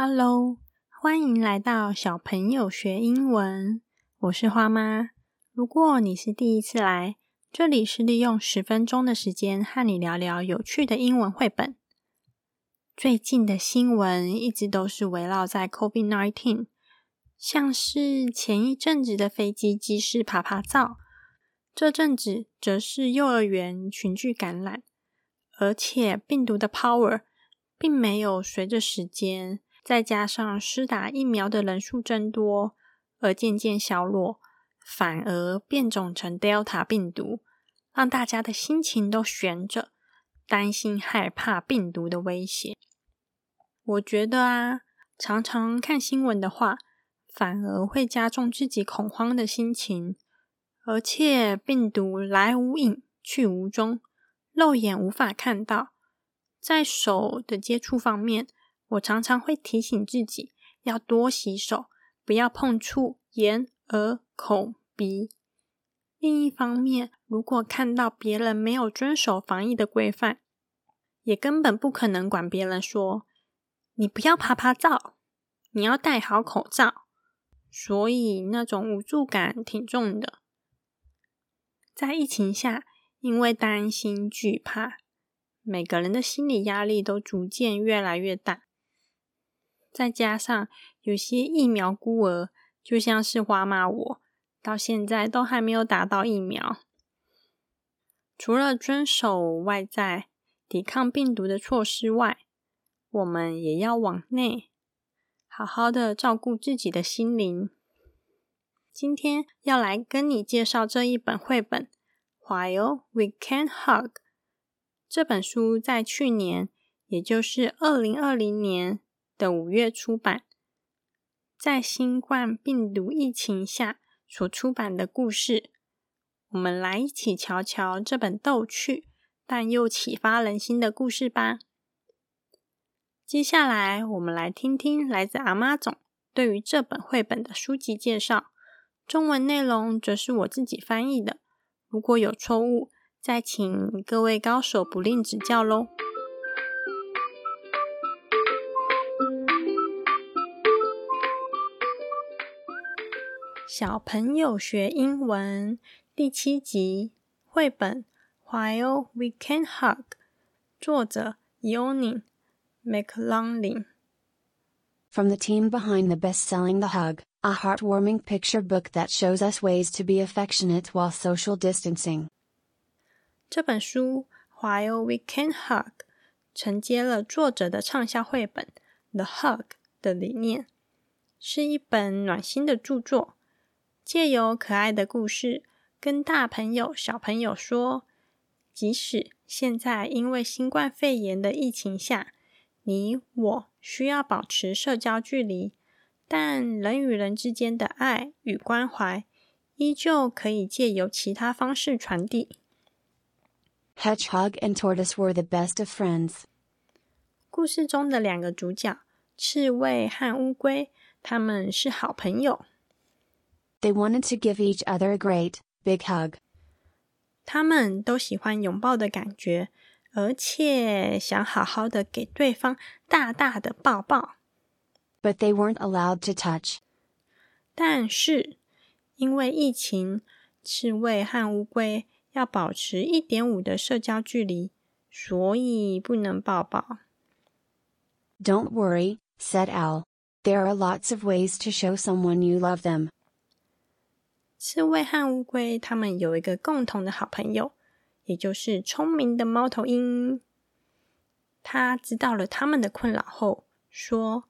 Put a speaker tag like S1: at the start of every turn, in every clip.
S1: Hello，欢迎来到小朋友学英文。我是花妈。如果你是第一次来，这里是利用十分钟的时间和你聊聊有趣的英文绘本。最近的新闻一直都是围绕在 COVID-19，像是前一阵子的飞机机师爬爬照，这阵子则是幼儿园群聚感染，而且病毒的 power 并没有随着时间。再加上施打疫苗的人数增多，而渐渐消落，反而变种成 Delta 病毒，让大家的心情都悬着，担心害怕病毒的威胁。我觉得啊，常常看新闻的话，反而会加重自己恐慌的心情。而且病毒来无影去无踪，肉眼无法看到，在手的接触方面。我常常会提醒自己要多洗手，不要碰触眼、耳、口、鼻。另一方面，如果看到别人没有遵守防疫的规范，也根本不可能管别人说：“你不要拍拍照，你要戴好口罩。”所以那种无助感挺重的。在疫情下，因为担心惧怕，每个人的心理压力都逐渐越来越大。再加上有些疫苗孤儿，就像是花妈我，到现在都还没有打到疫苗。除了遵守外在抵抗病毒的措施外，我们也要往内好好的照顾自己的心灵。今天要来跟你介绍这一本绘本《While We Can Hug》。这本书在去年，也就是二零二零年。的五月出版，在新冠病毒疫情下所出版的故事，我们来一起瞧瞧这本逗趣但又启发人心的故事吧。接下来，我们来听听来自阿妈总对于这本绘本的书籍介绍，中文内容则是我自己翻译的。如果有错误，再请各位高手不吝指教喽。小朋友学英文第七集绘本《While We Can Hug》，作者 Yonin McLaughlin。
S2: From the team behind the best-selling The Hug, a heartwarming picture book that shows us ways to be affectionate while social distancing。
S1: 这本书《While We Can Hug》承接了作者的畅销绘本《The Hug》的理念，是一本暖心的著作。借由可爱的故事，跟大朋友、小朋友说，即使现在因为新冠肺炎的疫情下，你我需要保持社交距离，但人与人之间的爱与关怀，依旧可以借由其他方式传递。
S2: Hedgehog and tortoise were the best of friends。
S1: 故事中的两个主角，刺猬和乌龟，他们是好朋友。
S2: They wanted to give each other a great, big hug.
S1: 他们都喜欢拥抱的感觉，而且想好好的给对方大大的抱抱。
S2: But they weren't allowed to touch.
S1: 但是因为疫情，刺猬和乌龟要保持一点五的社交距离，所以不能抱抱。
S2: Don't worry, said Owl. There are lots of ways to show someone you love them.
S1: 刺猬和乌龟，他们有一个共同的好朋友，也就是聪明的猫头鹰。他知道了他们的困扰后，说：“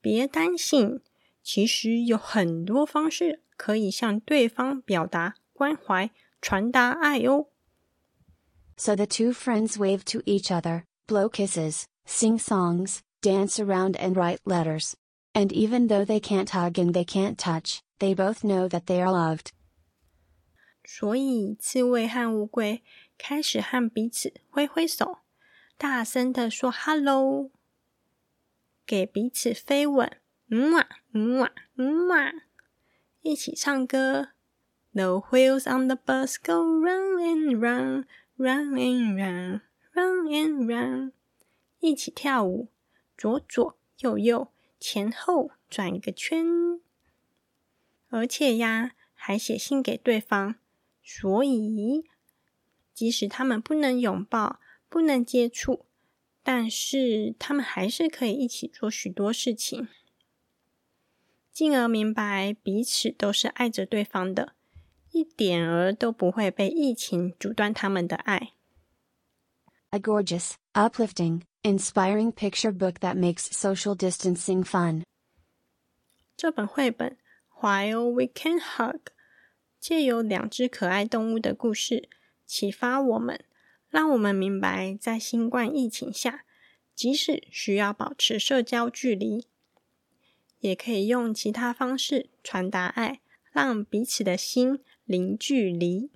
S1: 别担心，其实有很多方式可以向对方表达关怀、传达爱哦。”
S2: So the two friends wave to each other, blow kisses, sing songs, dance around, and write letters. And even though they can't hug and they can't touch, they both know that they are loved.
S1: 所以，刺猬和乌龟开始和彼此挥挥手，大声的说 “hello”，给彼此飞吻，嗯啊嗯啊嗯啊，一起唱歌。The wheels on the bus go round and round, round and round, round and round。一起跳舞，左左右右。 前后转一个圈， 而且呀，还写信给对方，所以即使他们不能拥抱、不能接触，但是他们还是可以一起做许多事情，进而明白彼此都是爱着对方的，一点儿都不会被疫情阻断他们的爱。
S2: A gorgeous, uplifting, inspiring picture book that makes social distancing fun.
S1: 这本绘本《While We Can Hug》借由两只可爱动物的故事，启发我们，让我们明白，在新冠疫情下，即使需要保持社交距离，也可以用其他方式传达爱，让彼此的心零距离。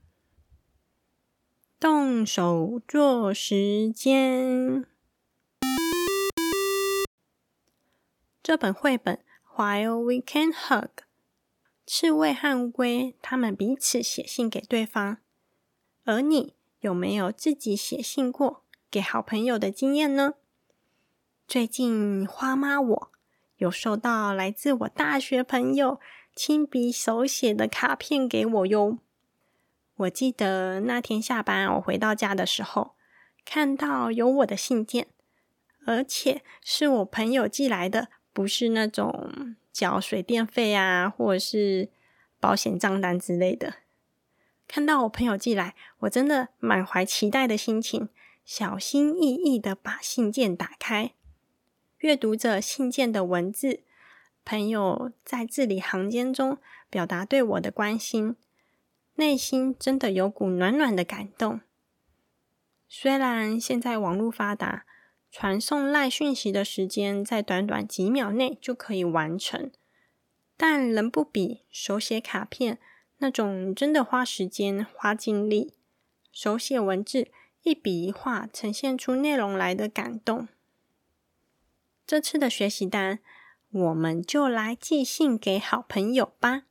S1: 动手做时间。这本绘本《While We Can Hug》，刺猬和乌龟他们彼此写信给对方。而你有没有自己写信过给好朋友的经验呢？最近花妈我有收到来自我大学朋友亲笔手写的卡片给我哟。我记得那天下班，我回到家的时候，看到有我的信件，而且是我朋友寄来的，不是那种缴水电费啊，或者是保险账单之类的。看到我朋友寄来，我真的满怀期待的心情，小心翼翼的把信件打开，阅读着信件的文字，朋友在字里行间中表达对我的关心。内心真的有股暖暖的感动。虽然现在网络发达，传送赖讯息的时间在短短几秒内就可以完成，但仍不比手写卡片那种真的花时间、花精力，手写文字一笔一画呈现出内容来的感动。这次的学习单，我们就来寄信给好朋友吧。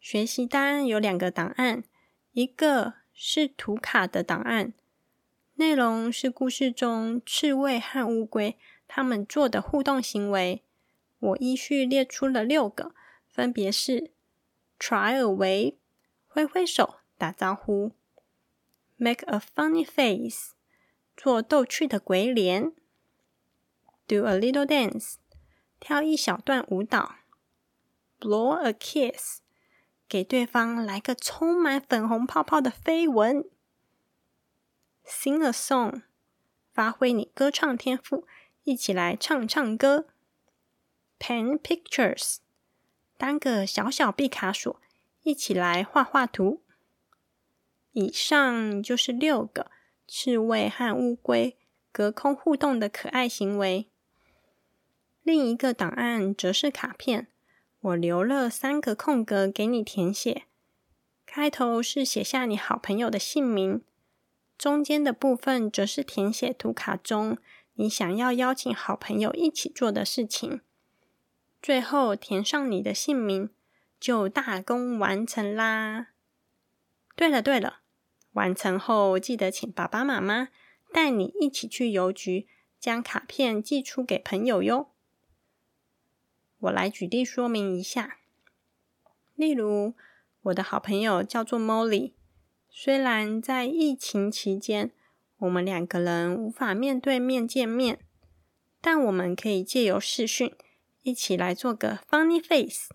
S1: 学习单有两个档案，一个是图卡的档案，内容是故事中刺猬和乌龟他们做的互动行为。我依序列出了六个，分别是：try a wave，挥挥手打招呼；make a funny face，做逗趣的鬼脸；do a little dance，跳一小段舞蹈；blow a kiss。给对方来个充满粉红泡泡的飞吻，Sing a song，发挥你歌唱天赋，一起来唱唱歌。Paint pictures，当个小小毕卡索，一起来画画图。以上就是六个刺猬和乌龟隔空互动的可爱行为。另一个档案则是卡片。我留了三个空格给你填写，开头是写下你好朋友的姓名，中间的部分则是填写图卡中你想要邀请好朋友一起做的事情，最后填上你的姓名，就大功完成啦。对了对了，完成后记得请爸爸妈妈带你一起去邮局，将卡片寄出给朋友哟。我来举例说明一下。例如，我的好朋友叫做 Molly，虽然在疫情期间，我们两个人无法面对面见面，但我们可以借由视讯一起来做个 funny face。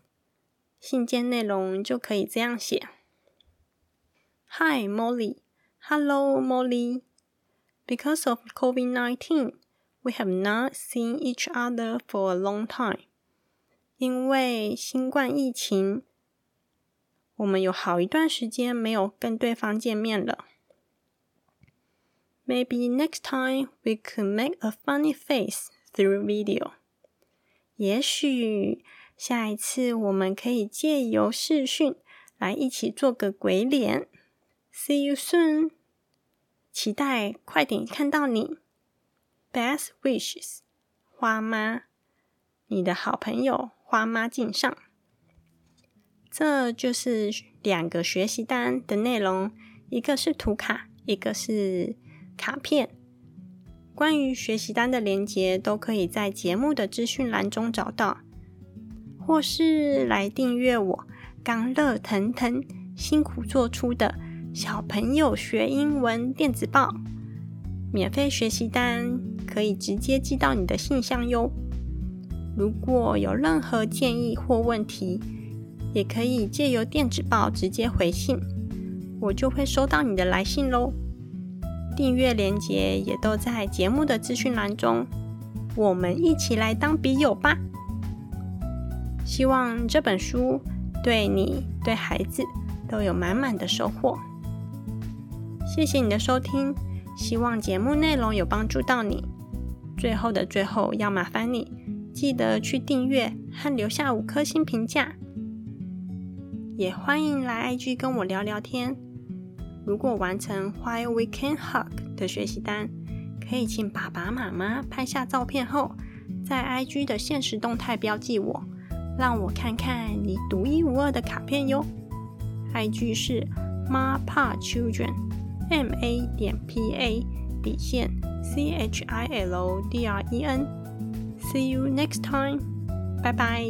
S1: 信件内容就可以这样写：Hi Molly，Hello Molly。Because of COVID-19, we have not seen each other for a long time. 因为新冠疫情，我们有好一段时间没有跟对方见面了。Maybe next time we could make a funny face through video。也许下一次我们可以借由视讯来一起做个鬼脸。See you soon。期待快点看到你。Best wishes，花妈，你的好朋友。花妈敬上，这就是两个学习单的内容，一个是图卡，一个是卡片。关于学习单的连接都可以在节目的资讯栏中找到，或是来订阅我刚乐腾腾、辛苦做出的小朋友学英文电子报，免费学习单可以直接寄到你的信箱哟。如果有任何建议或问题，也可以借由电子报直接回信，我就会收到你的来信喽。订阅链接也都在节目的资讯栏中，我们一起来当笔友吧。希望这本书对你、对孩子都有满满的收获。谢谢你的收听，希望节目内容有帮助到你。最后的最后，要麻烦你记得去订阅和留下五颗星评价，也欢迎来 IG 跟我聊聊天。如果完成 While We Can Hug 的学习单，可以请爸爸妈妈拍下照片后，在 IG 的现实动态标记我，让我看看你独一无二的卡片哟。IG 是 Ma Pa Children，M A 点 P A 底线 C H I L D R E N。See you next time，拜拜。